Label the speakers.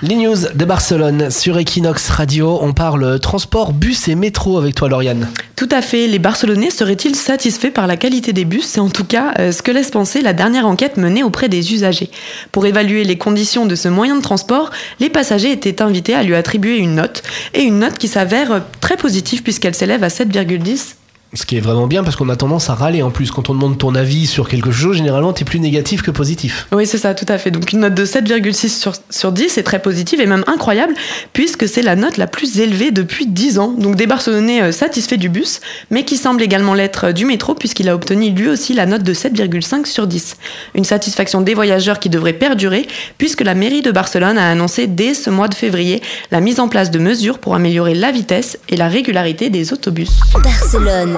Speaker 1: Les news de Barcelone sur Equinox Radio, on parle transport, bus et métro avec toi Lauriane.
Speaker 2: Tout à fait, les Barcelonais seraient-ils satisfaits par la qualité des bus? C'est en tout cas euh, ce que laisse penser la dernière enquête menée auprès des usagers. Pour évaluer les conditions de ce moyen de transport, les passagers étaient invités à lui attribuer une note, et une note qui s'avère très positive puisqu'elle s'élève à 7,10
Speaker 1: ce qui est vraiment bien parce qu'on a tendance à râler en plus. Quand on demande ton avis sur quelque chose, généralement, tu es plus négatif que positif.
Speaker 2: Oui, c'est ça, tout à fait. Donc une note de 7,6 sur, sur 10 est très positive et même incroyable puisque c'est la note la plus élevée depuis 10 ans. Donc des Barcelonais euh, satisfaits du bus, mais qui semble également l'être euh, du métro puisqu'il a obtenu lui aussi la note de 7,5 sur 10. Une satisfaction des voyageurs qui devrait perdurer puisque la mairie de Barcelone a annoncé dès ce mois de février la mise en place de mesures pour améliorer la vitesse et la régularité des autobus.
Speaker 3: Barcelone